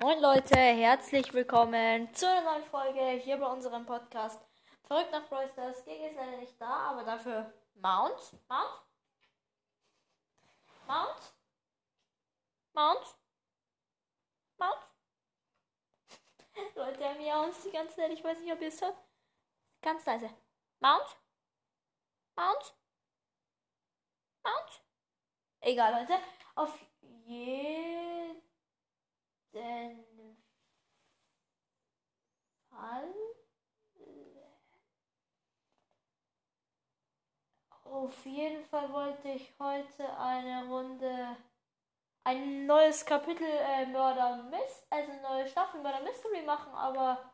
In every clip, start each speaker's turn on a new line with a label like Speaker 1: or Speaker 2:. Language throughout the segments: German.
Speaker 1: Moin Leute, herzlich willkommen zu einer neuen Folge hier bei unserem Podcast. Verrückt nach Brawl Stars. Gigi ist leider nicht da, aber dafür Mount. Mount? Mount? Mount? Mount? Leute, er miauen die ganze Zeit. Ich weiß nicht, ob ihr es hört. Ganz leise. Mount? Mount? Mount? Egal, Leute. Auf jeden Fall. Auf jeden Fall wollte ich heute eine Runde, ein neues Kapitel äh, Mörder Mist, also eine neue Staffel Mörder Mystery machen, aber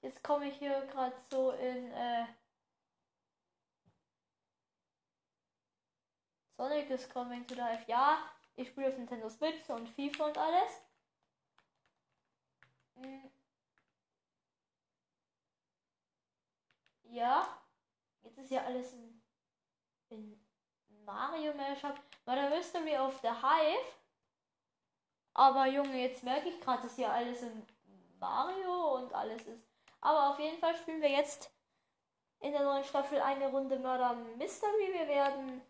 Speaker 1: jetzt komme ich hier gerade so in äh, Sonic is coming to life. Ja, ich spiele auf Nintendo Switch und FIFA und alles. Hm. Ja, jetzt ist ja alles in, in Mario Mashup. Murder Mystery of the Hive. Aber Junge, jetzt merke ich gerade, dass hier alles in Mario und alles ist. Aber auf jeden Fall spielen wir jetzt in der neuen Staffel eine Runde Murder Mystery. Wir werden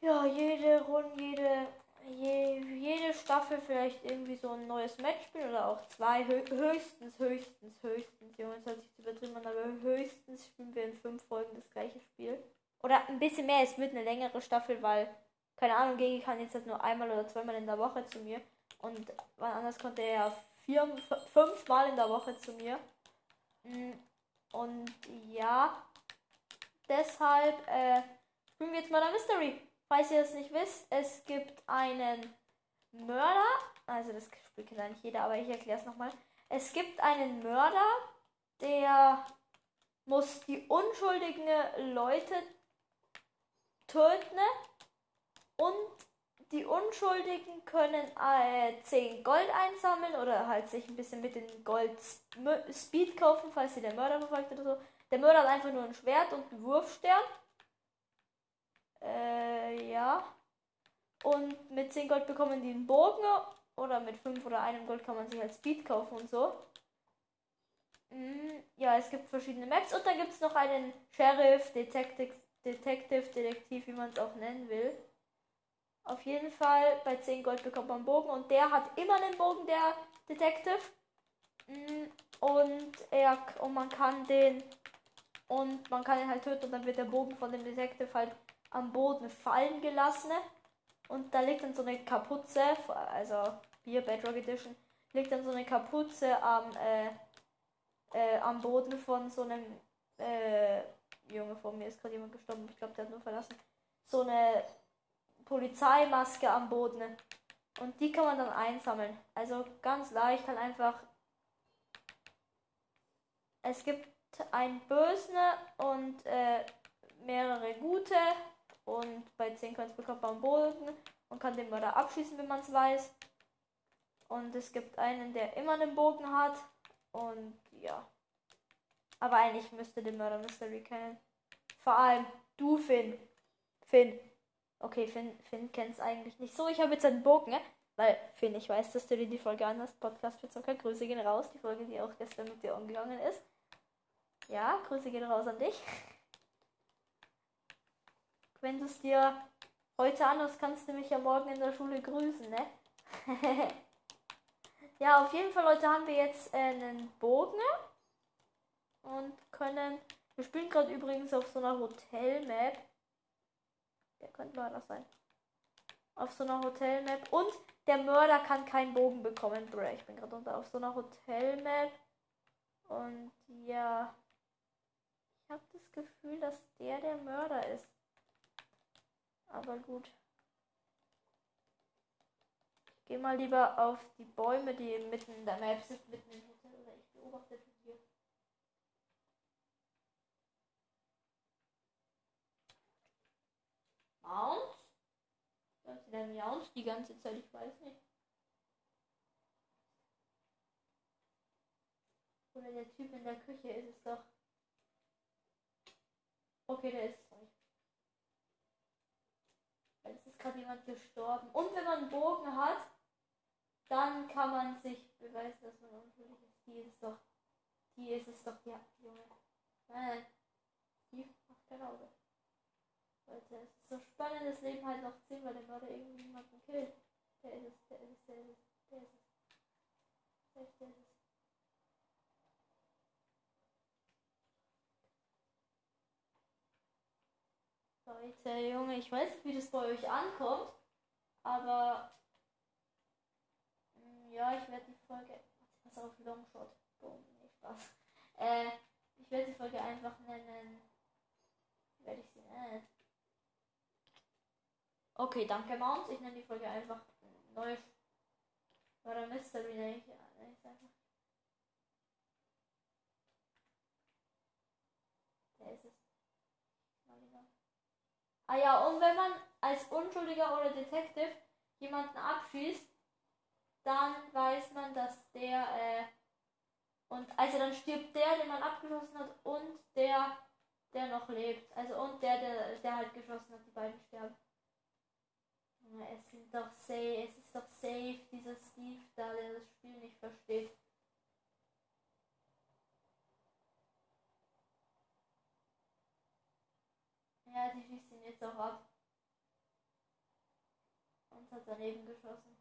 Speaker 1: ja jede Runde, jede je, jede Staffel vielleicht irgendwie so ein neues Match spielen oder auch zwei. höchstens, höchstens, höchstens. Junge, das hört sich übertrieben aber höchstens spielen wir in fünf Folgen das gleiche Spiel. Oder ein bisschen mehr, es wird eine längere Staffel, weil, keine Ahnung, Gegi kann jetzt halt nur einmal oder zweimal in der Woche zu mir. Und wann anders konnte er ja vier, fünfmal in der Woche zu mir. Mm, und ja, deshalb äh, spielen wir jetzt mal der Mystery. Falls ihr es nicht wisst, es gibt einen Mörder. Also das Spiel kennt eigentlich jeder, aber ich erkläre es nochmal. Es gibt einen Mörder, der muss die unschuldigen Leute töten und die Unschuldigen können äh, 10 Gold einsammeln oder halt sich ein bisschen mit den Gold Speed kaufen, falls sie der Mörder verfolgt oder so. Der Mörder hat einfach nur ein Schwert und einen Wurfstern. Äh, ja. Und mit 10 Gold bekommen die einen Bogen. Oder mit 5 oder einem Gold kann man sich halt Speed kaufen und so. Mhm, ja, es gibt verschiedene Maps. Und dann gibt es noch einen Sheriff, Detective, Detective, Detektiv, wie man es auch nennen will. Auf jeden Fall, bei 10 Gold bekommt man einen Bogen. Und der hat immer einen Bogen, der Detective. Mhm, und er und man kann den und man kann ihn halt töten und dann wird der Bogen von dem Detective halt am Boden fallen gelassen. Und da liegt dann so eine Kapuze, also Bier Bedrock Edition, liegt dann so eine Kapuze am, äh, äh, am Boden von so einem äh, Junge vor mir ist gerade jemand gestorben, ich glaube, der hat nur verlassen. So eine Polizeimaske am Boden. Und die kann man dann einsammeln. Also ganz leicht halt einfach. Es gibt einen Bösen und äh, mehrere gute und bei 10 Coins bekommt man Bogen und kann den Mörder abschießen, wenn man es weiß. Und es gibt einen, der immer einen Bogen hat. Und ja. Aber eigentlich müsste den Mörder Mystery kennen. Vor allem du, Finn. Finn. Okay, Finn, Finn kennt es eigentlich nicht so. Ich habe jetzt einen Bogen, ne? Weil, Finn, ich weiß, dass du dir die Folge anhast. Podcast für Zucker. Grüße gehen raus. Die Folge, die auch gestern mit dir umgegangen ist. Ja, Grüße gehen raus an dich. Wenn du es dir heute anhörst, kannst du mich ja morgen in der Schule grüßen, ne? ja, auf jeden Fall, Leute, haben wir jetzt äh, einen Bogen und können. Wir spielen gerade übrigens auf so einer Hotel-Map. Der könnte mal das sein. Auf so einer Hotel-Map. Und der Mörder kann keinen Bogen bekommen, Bruh. Ich bin gerade unter auf so einer Hotel-Map. Und ja. Ich habe das Gefühl, dass der der Mörder ist. Aber gut. Ich gehe mal lieber auf die Bäume, die mitten in der Map sind, mitten im Hotel. Oder ich beobachte von hier. Mount? Hört der Mount die ganze Zeit? Ich weiß nicht. Oder der Typ in der Küche ist es doch. Okay, der ist es nicht. Es ist gerade jemand gestorben. Und wenn man einen Bogen hat, dann kann man sich beweisen, dass man unschuldig ist. Die ist doch, die ist es doch, ja, Junge. Nein, die macht kein Auge. Leute, es ist so spannend, das Leben halt noch ziehen, weil der Mörder irgendwie niemanden killt. Der ist es, der ist es, der ist es, der ist es. Der ist es. Leute, Junge, ich weiß nicht, wie das bei euch ankommt, aber mm, ja, ich werde die Folge. Pass auf, Longshot. Boom, nee, Spaß. Äh, ich werde die Folge einfach nennen. Wie werde ich sie nennen? Okay, danke, Mount. Ich nenne die Folge einfach neu. Oder Mystery nenne ich, nenne ich einfach. Der ist es. Ah ja, und wenn man als Unschuldiger oder Detective jemanden abschießt, dann weiß man, dass der, äh, und also dann stirbt der, den man abgeschossen hat, und der, der noch lebt. Also und der, der, der halt geschossen hat, die beiden sterben. Es sind doch safe, es ist doch safe, dieser Steve da, der das Spiel nicht versteht. Ja, die schießt ihn jetzt auch ab. Und hat daneben geschossen.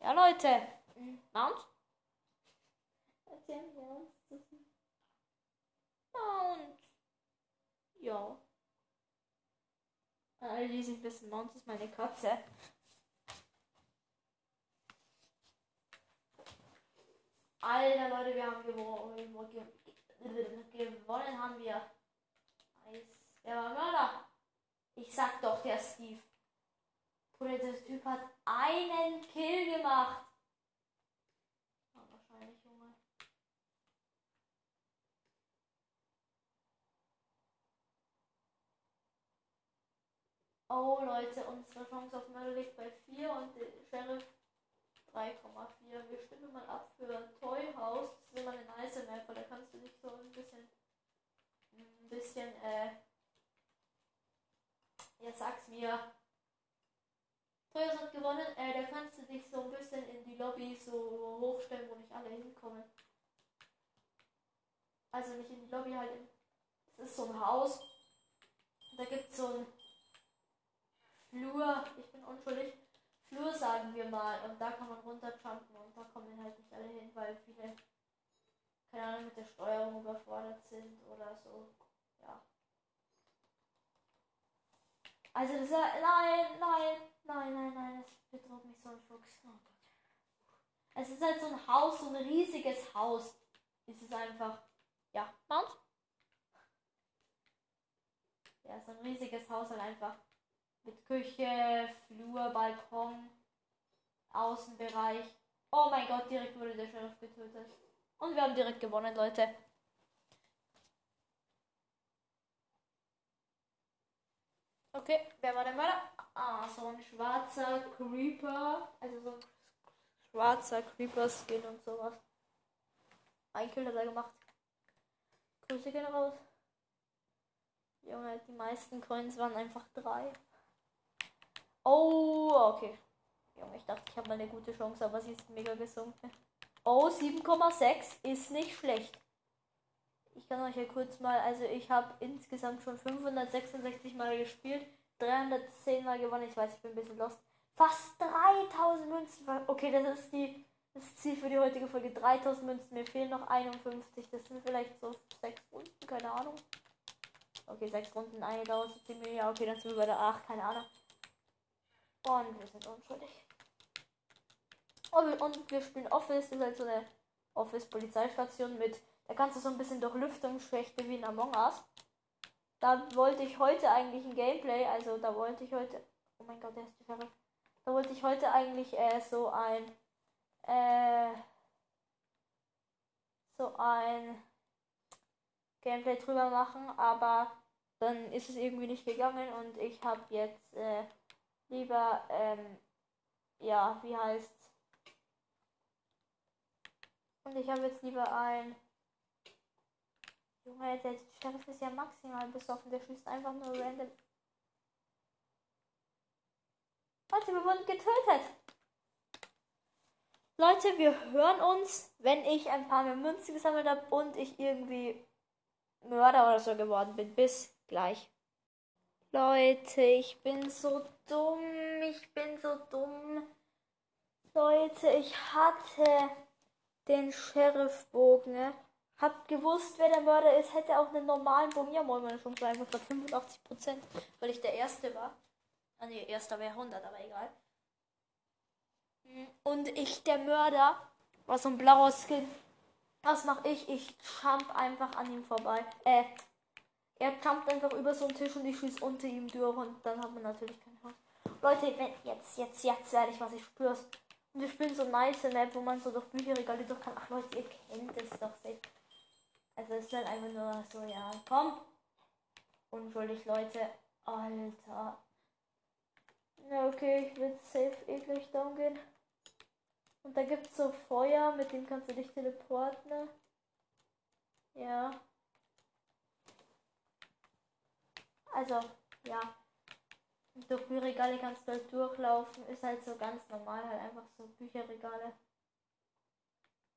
Speaker 1: Ja, Leute. Mount? Erzählen wir uns das. Mount. Ja. Alle, die sich wissen, Mount ist meine Katze. Alter, Leute, wir haben gewonnen. Gewonnen haben wir. Wer war Mörder? Ich sag doch, der Steve. Bruder, der Typ hat einen Kill gemacht. Wahrscheinlich, Junge. Oh, Leute, unsere Chance auf Mörder liegt bei 4 und der Sheriff 3,4. Wir stimmen mal ab für Toy House. Das ist immer eine nice Map, weil da kannst du dich so ein bisschen, ein bisschen, äh, ja, sag's mir. Toy House hat gewonnen, äh, da kannst du dich so ein bisschen in die Lobby so hochstellen, wo nicht alle hinkommen. Nicht in die Lobby halt. Es ist so ein Haus. Da gibt es so ein Flur. Ich bin unschuldig. Flur, sagen wir mal. Und da kann man runterjumpen und da kommen halt nicht alle hin, weil viele, keine Ahnung, mit der Steuerung überfordert sind oder so. Ja. Also das ist, nein, nein, nein, nein, nein, das bedroht mich so ein Fuchs. Oh Gott. Es ist halt so ein Haus, so ein riesiges Haus. Es ist einfach, ja, Mount? Ja, so ein riesiges Haus halt einfach. Mit Küche, Flur, Balkon, Außenbereich. Oh mein Gott, direkt wurde der Sheriff getötet. Und wir haben direkt gewonnen, Leute. Okay, wer war der Mörder? Ah, so ein schwarzer Creeper. Also so ein schwarzer Creeper-Skin und sowas. Ein Kill hat er gemacht. Grüße gehen raus. Junge, die meisten Coins waren einfach drei. Oh, okay. Junge, ich dachte, ich habe mal eine gute Chance, aber sie ist mega gesunken. Oh, 7,6 ist nicht schlecht. Ich kann euch ja kurz mal, also ich habe insgesamt schon 566 Mal gespielt, 310 Mal gewonnen. Ich weiß, ich bin ein bisschen lost. Fast 3000 Münzen. Okay, das ist die das Ziel für die heutige Folge. 3000 Münzen. Mir fehlen noch 51. Das sind vielleicht so 6 Runden, keine Ahnung. Okay, 6 Runden, eine dauert so 10 Minuten. Ja, okay, dann sind wir bei der 8, keine Ahnung. Und wir sind unschuldig. Und wir spielen Office, das ist halt so eine Office-Polizeistation mit, da kannst du so ein bisschen durch Lüftungsschächte wie in Among Us. Da wollte ich heute eigentlich ein Gameplay, also da wollte ich heute, oh mein Gott, der ist die Sheriff. Da wollte ich heute eigentlich äh, so ein, äh, so ein Gameplay drüber machen, aber dann ist es irgendwie nicht gegangen und ich habe jetzt, äh, lieber, ähm, ja, wie heißt Und ich habe jetzt lieber ein. Junge, der Sheriff ist ja maximal besoffen, der schießt einfach nur random. Leute, wir wurden getötet. Leute, wir hören uns, wenn ich ein paar mehr Münzen gesammelt habe und ich irgendwie Mörder oder so geworden bin. Bis gleich. Leute, ich bin so dumm. Ich bin so dumm. Leute, ich hatte den Sheriffbogen. Ne? Hab gewusst, wer der Mörder ist. Hätte auch einen normalen Bogen. Ja, moin, meine Chance war einfach bei 85 Prozent, weil ich der Erste war. Ah, nee, Erster wäre 100, aber egal. Und ich, der Mörder, war so ein blauer Skin. Was mache ich? Ich jump einfach an ihm vorbei. Äh, er jumpt einfach über so einen Tisch und ich schieße unter ihm durch und dann hat man natürlich keine Chance. Leute, wenn, jetzt, jetzt, jetzt werde ich was, ich spür's. Und wir spielen so nice Map, wo man so durch Bücherregale durch kann. Ach Leute, ihr kennt es doch safe. Also es ist halt einfach nur so, ja, komm. Unschuldig, Leute. Alter. Ja, okay, ich will safe eklig down gehen. Und da gibt es so Feuer, mit dem kannst du dich teleporten. Ne? Ja. Also, ja. durch Bücherregale kannst du halt durchlaufen. Ist halt so ganz normal, halt einfach so Bücherregale.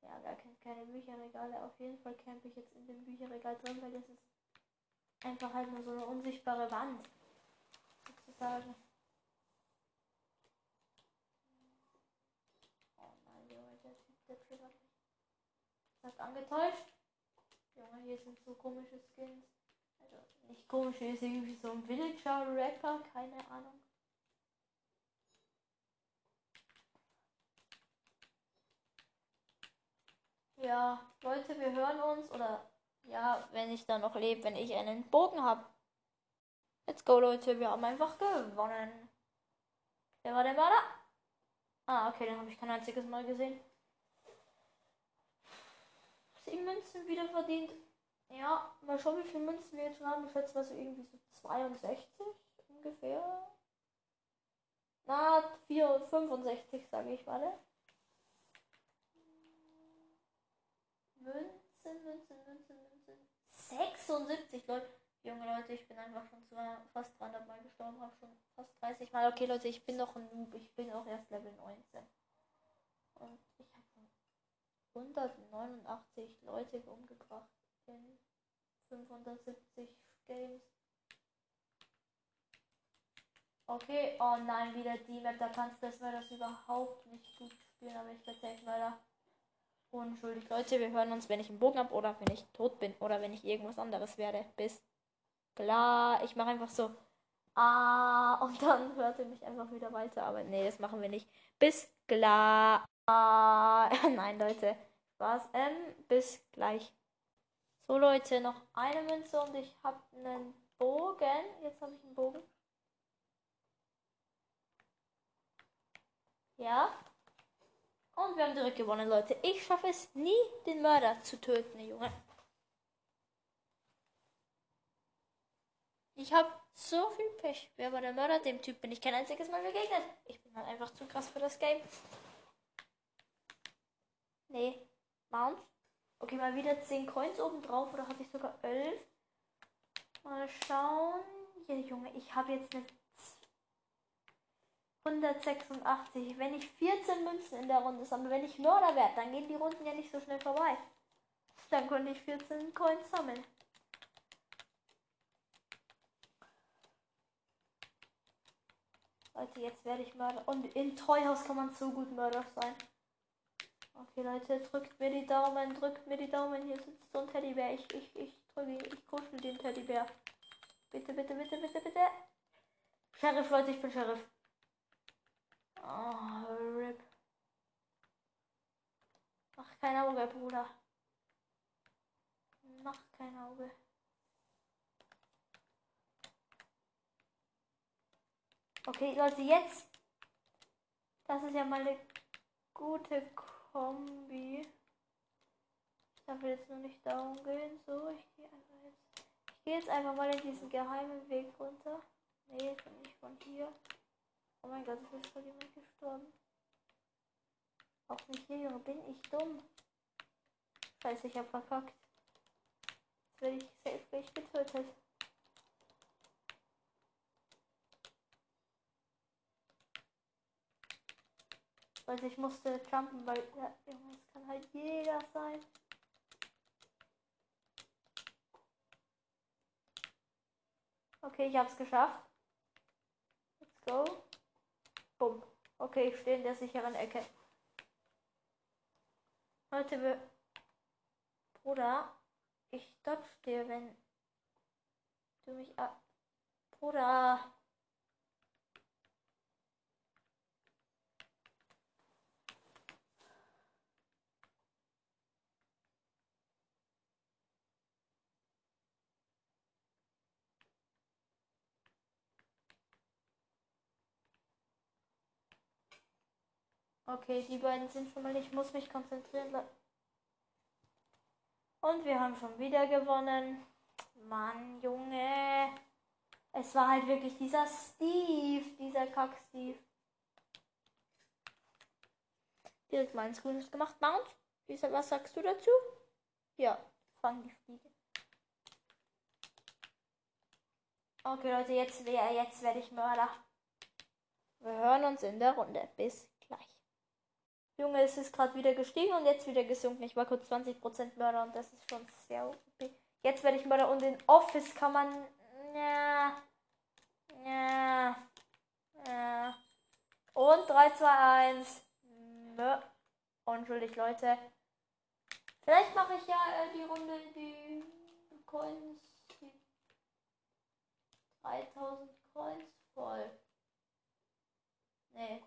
Speaker 1: Ja, wer kennt keine Bücherregale? Auf jeden Fall campe ich jetzt in dem Bücherregal drin, weil das ist einfach halt nur so eine unsichtbare Wand. Sozusagen. der triggert mich. Sagt angetäuscht. Junge, hier sind so komische Skins. Also nicht komisch, hier ist irgendwie so ein Villager-Rapper, keine Ahnung. Ja, Leute, wir hören uns oder ja, wenn ich da noch lebe, wenn ich einen Bogen habe. Let's go, Leute, wir haben einfach gewonnen. Wer war der Mörder? Ah, okay, den habe ich kein einziges Mal gesehen. 10 Münzen wieder verdient. Ja, mal schauen, wie viele Münzen wir jetzt schon haben. Ich schätze mal so irgendwie so 62 ungefähr. Na, 4, 65 sage ich, warte. Münzen, Münzen, Münzen, Münzen. 76 Leute. Junge Leute, ich bin einfach schon zu, fast 300 Mal gestorben, habe schon fast 30 Mal. Okay, Leute, ich bin noch ein Noob. Ich bin auch erst Level 19. Und ich 189 Leute umgebracht in 570 Games. Okay, oh nein, wieder die Map, da kannst du das das überhaupt nicht gut spielen, aber ich echt weiter unschuldig. Leute, wir hören uns, wenn ich einen Bogen habe oder wenn ich tot bin oder wenn ich irgendwas anderes werde. Bis klar, ich mache einfach so ah und dann hört ihr mich einfach wieder weiter, aber nee, das machen wir nicht. Bis klar. Ah, nein, Leute. Spaß. Ähm, bis gleich. So, Leute, noch eine Münze und ich habe einen Bogen. Jetzt habe ich einen Bogen. Ja. Und wir haben direkt gewonnen, Leute. Ich schaffe es nie, den Mörder zu töten, Junge. Ich habe so viel Pech. Wer war der Mörder? Dem Typ bin ich kein einziges Mal begegnet. Ich bin halt einfach zu krass für das Game. Nee. Mount. Okay, mal wieder 10 Coins oben drauf. Oder hatte ich sogar 11? Mal schauen. Ja, Junge, ich habe jetzt eine 186. Wenn ich 14 Münzen in der Runde sammle, wenn ich Mörder werde, dann gehen die Runden ja nicht so schnell vorbei. Dann konnte ich 14 Coins sammeln. Leute, jetzt werde ich Mörder. Und in Treuhaus kann man so gut Mörder sein. Okay, Leute, drückt mir die Daumen, drückt mir die Daumen. Hier sitzt so ein Teddybär. Ich, ich, ich drücke, ich kuschel den Teddybär. Bitte, bitte, bitte, bitte, bitte. Sheriff, Leute, ich bin Sheriff. Oh, RIP. Mach kein Auge, Bruder. Mach kein Auge. Okay, Leute, jetzt. Das ist ja mal eine gute Kombi. Ich darf jetzt nur nicht darum gehen. So, ich gehe einfach jetzt. Ich gehe jetzt einfach mal in diesen geheimen Weg runter. Nee, nicht von hier. Oh mein Gott, es ist voll jemand gestorben. Auch nicht hier, Junge. Bin ich dumm? Scheiße, ich hab verkackt. Jetzt werde ich safe gleich getötet. Also ich musste jumpen, weil ja, es kann halt jeder sein. Okay, ich hab's geschafft. Let's go. Bumm. Okay, ich stehe in der sicheren Ecke. Leute, wir. Bruder, ich dodge dir, wenn du mich ab. Bruder. Okay, die beiden sind schon mal. Ich muss mich konzentrieren. Und wir haben schon wieder gewonnen. Mann, Junge. Es war halt wirklich dieser Steve, dieser Kack-Steve. Direkt mal ein Screenshot gemacht. Mount, was sagst du dazu? Ja, fang die Fliege. Okay, Leute, jetzt, jetzt werde ich Mörder. Wir hören uns in der Runde. Bis Junge, es ist gerade wieder gestiegen und jetzt wieder gesunken. Ich war kurz 20% Mörder und das ist schon sehr OP. Jetzt werde ich Mörder und in Office kann man. Ja. Ja. Ja. Und 3, 2, 1. Mö. Unschuldig, Leute. Vielleicht mache ich ja äh, die Runde, die Coins. Die 3000 Coins voll. Nee.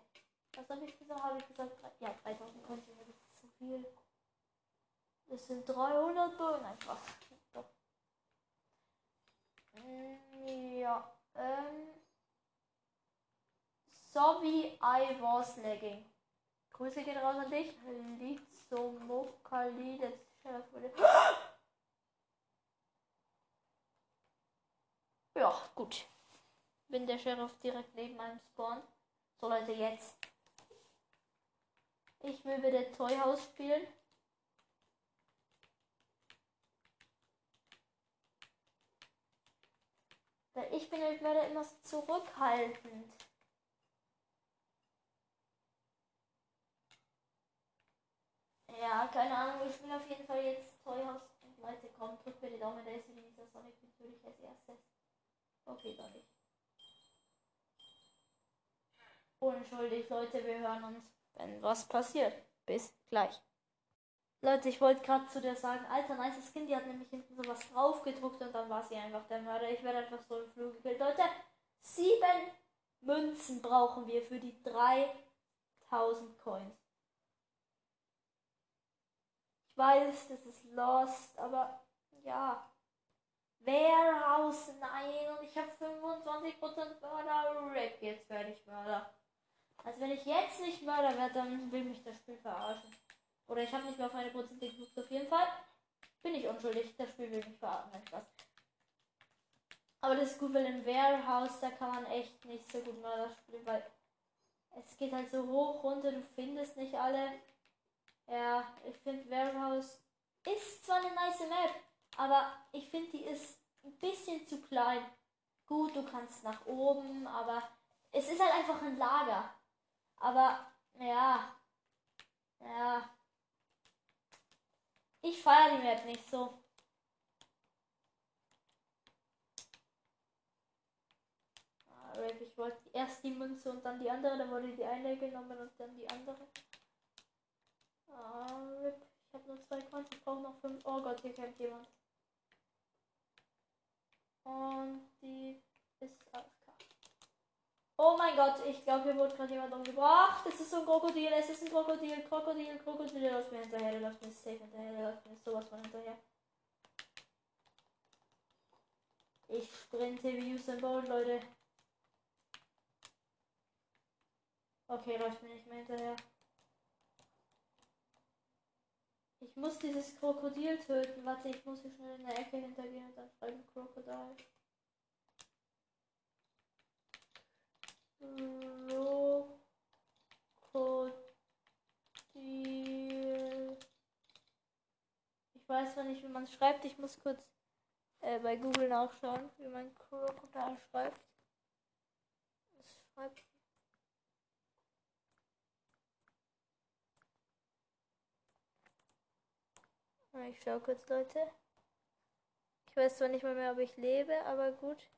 Speaker 1: Was habe ich gesagt? Habe ich gesagt? Ja, 3000 Container, das ist zu viel. Das sind 300 Bohnen einfach. Doch. Ja, ähm. So wie I was lagging. Grüße gehen raus an dich. Lizomokali, das Chef wurde. Ja, gut. Bin der Sheriff direkt neben einem Spawn. So Leute, jetzt ich will wieder Toy House spielen. Weil ich bin halt leider immer zurückhaltend. Ja, keine Ahnung, ich will auf jeden Fall jetzt Toy House. Und Leute, komm, drück mir die Daumen, da ist dieser Sonic natürlich als erstes. Okay, dann nicht. Unschuldig, Leute, wir hören uns wenn was passiert. Bis gleich. Leute, ich wollte gerade zu dir sagen, alter, nice Skin, die hat nämlich hinten sowas drauf gedruckt und dann war sie einfach der Mörder. Ich werde einfach so im Flug gekillt. Leute, sieben Münzen brauchen wir für die 3000 Coins. Ich weiß, das ist lost, aber ja. Warehouse, nein, und ich habe 25% Mörder. Rick, jetzt werde ich Mörder. Also wenn ich jetzt nicht Mörder werde, dann will mich das Spiel verarschen. Oder ich habe nicht mehr auf eine Prozente geguckt. Auf jeden Fall bin ich unschuldig. Das Spiel will mich verarschen. Nein, Spaß. Aber das ist gut, weil im Warehouse, da kann man echt nicht so gut Mörder spielen, weil es geht halt so hoch runter, du findest nicht alle. Ja, ich finde Warehouse ist zwar eine nice Map, aber ich finde die ist ein bisschen zu klein. Gut, du kannst nach oben, aber es ist halt einfach ein Lager. Aber, ja. Ja. Ich feiere die Map nicht so. Ah, ich wollte erst die Münze und dann die andere, dann wurde die eine genommen und dann die andere. Ah, Rip. Ich habe nur zwei Coins, ich brauche noch fünf. Oh Gott, hier kämpft jemand. Und die ist Oh mein Gott, ich glaube, hier wurde gerade jemand umgebracht. Es ist so ein Krokodil, es ist ein Krokodil, Krokodil, Krokodil. Der läuft mir hinterher, der läuft mir safe hinterher, der läuft mir sowas von hinterher. Ich sprinte wie Usain Bolt, Leute. Okay, läuft mir nicht mehr hinterher. Ich muss dieses Krokodil töten. Warte, ich muss hier schnell in der Ecke hintergehen und dann schreiben Krokodil. Krokodil. Ich weiß zwar nicht, wie man es schreibt. Ich muss kurz äh, bei Google nachschauen, wie man Krokodil schreibt. Es schreibt ah, Ich schau kurz, Leute. Ich weiß zwar nicht mal mehr, ob ich lebe, aber gut.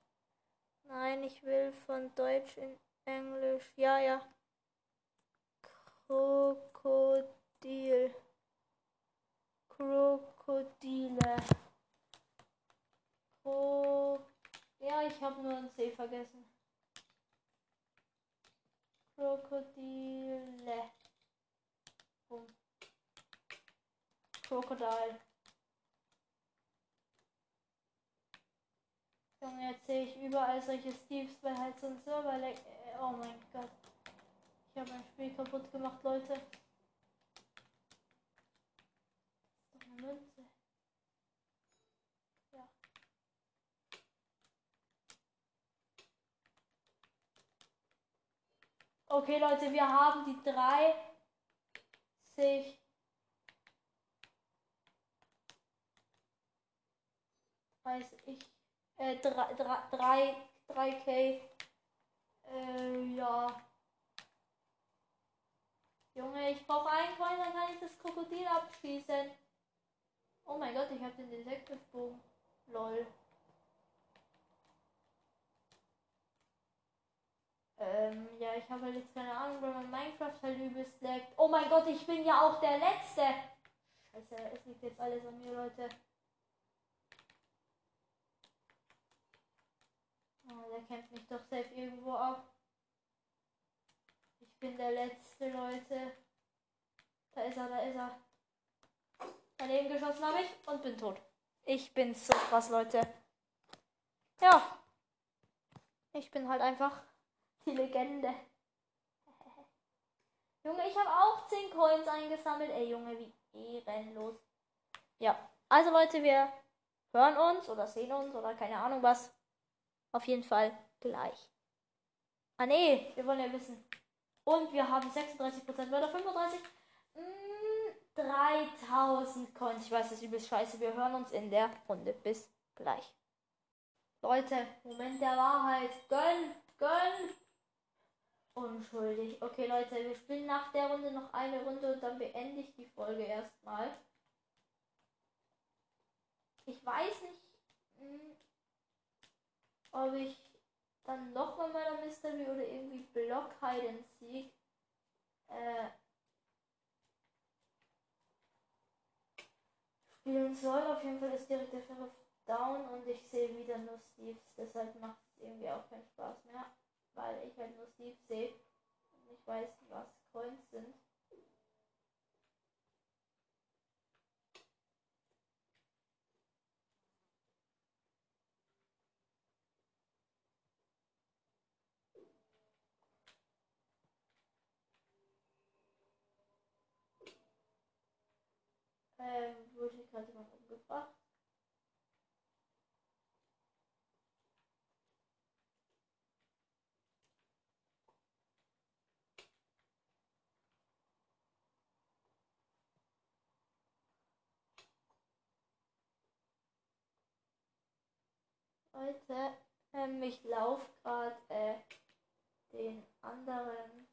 Speaker 1: Nein, ich will von Deutsch in Englisch. Ja, ja. Krokodil. Krokodile. Kro ja, ich habe nur ein C vergessen. Krokodile. Boom. Krokodil. Junge, jetzt sehe ich überall solche Steves bei halt so ein Server. Oh mein Gott. Ich habe mein Spiel kaputt gemacht, Leute. Okay, Leute, wir haben die 30 weiß ich äh, 3, 3, 3K. Äh, ja. Junge, ich brauche einen Coin, dann kann ich das Krokodil abschießen. Oh mein Gott, ich habe den Detektivbogen. Lol. Ähm, ja, ich habe halt jetzt keine Ahnung, weil mein Minecraft halt übelst laggt. Oh mein Gott, ich bin ja auch der Letzte. Scheiße, es liegt jetzt alles an mir, Leute. Der kämpft mich doch safe irgendwo ab. Ich bin der letzte, Leute. Da ist er, da ist er. Daneben geschossen habe ich und bin tot. Ich bin so krass, Leute. Ja. Ich bin halt einfach die Legende. Junge, ich habe auch 10 Coins eingesammelt. Ey, Junge, wie ehrenlos. Ja, also Leute, wir hören uns oder sehen uns oder keine Ahnung was. Auf jeden Fall gleich. Ah nee, wir wollen ja wissen. Und wir haben 36% oder 35. Mm, 3000 Coins. Ich weiß, das ist übelst scheiße. Wir hören uns in der Runde. Bis gleich. Leute, Moment der Wahrheit. Gönn, gönn. Unschuldig. Okay, Leute, wir spielen nach der Runde noch eine Runde und dann beende ich die Folge erstmal. Ich weiß nicht. Ob ich dann noch mal meiner Mystery oder irgendwie Block Hide and Seek äh, spielen soll. Auf jeden Fall ist direkt der Sheriff down und ich sehe wieder nur Steves. Deshalb macht es irgendwie auch keinen Spaß mehr, weil ich halt nur Steve sehe und ich weiß, was Coins sind. Ähm, wurde gerade jemand umgebracht? Leute, ähm, ich laufe gerade äh, den anderen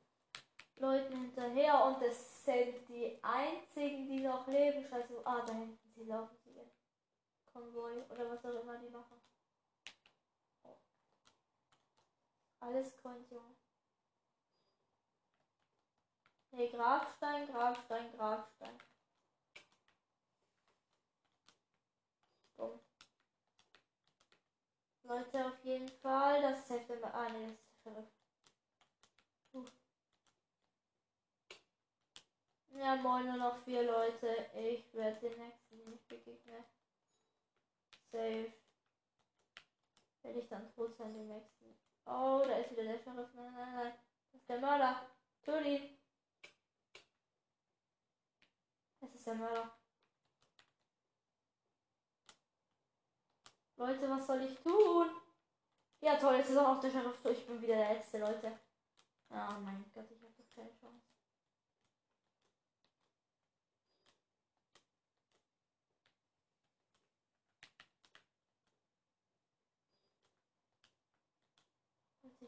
Speaker 1: Leuten hinterher und es sind die einzigen, die noch leben. Scheiße, ah, da hinten, sie laufen sie in Konvoi oder was auch immer die machen. Alles Coins, Junge. Ne, Grabstein, Grabstein, Grabstein. Bumm. Leute, auf jeden Fall, das ist Hälfte. Ah, ne, das ist verrückt. Ja, moin, nur noch vier Leute. Ich werde den nächsten nicht begegnen. Safe. Werde ich dann tot sein, den nächsten. Oh, da ist wieder der Sheriff. Nein, nein, nein. Das ist der Mörder. Tut ihn. Es ist der Mörder. Leute, was soll ich tun? Ja, toll, jetzt ist auch noch der Sheriff. Ich bin wieder der letzte, Leute. Oh mein Gott, ich habe doch keine Chance.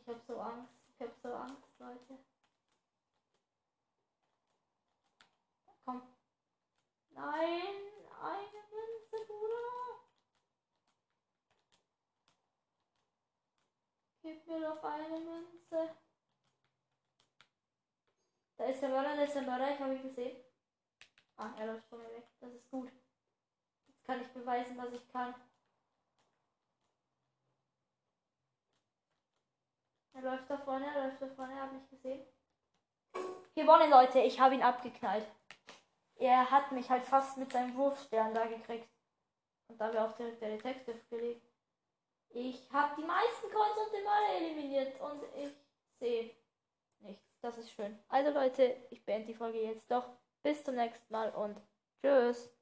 Speaker 1: Ich hab so Angst. Ich hab so Angst, Leute. Komm. Nein. eine Münze, Bruder. Gib mir doch eine Münze. Da ist der Mörder, da ist der Mörder, ich habe ihn gesehen. Ah, er läuft von mir weg. Das ist gut. Jetzt kann ich beweisen, was ich kann. Er läuft da vorne, er läuft da vorne, er hat mich gesehen. Gewonnen, Leute, ich habe ihn abgeknallt. Er hat mich halt fast mit seinem Wurfstern da gekriegt. Und da wäre auch direkt der Detective gelegt. Ich habe die meisten Coins und den Mörder eliminiert und ich sehe nichts. Das ist schön. Also Leute, ich beende die Folge jetzt doch. Bis zum nächsten Mal und tschüss.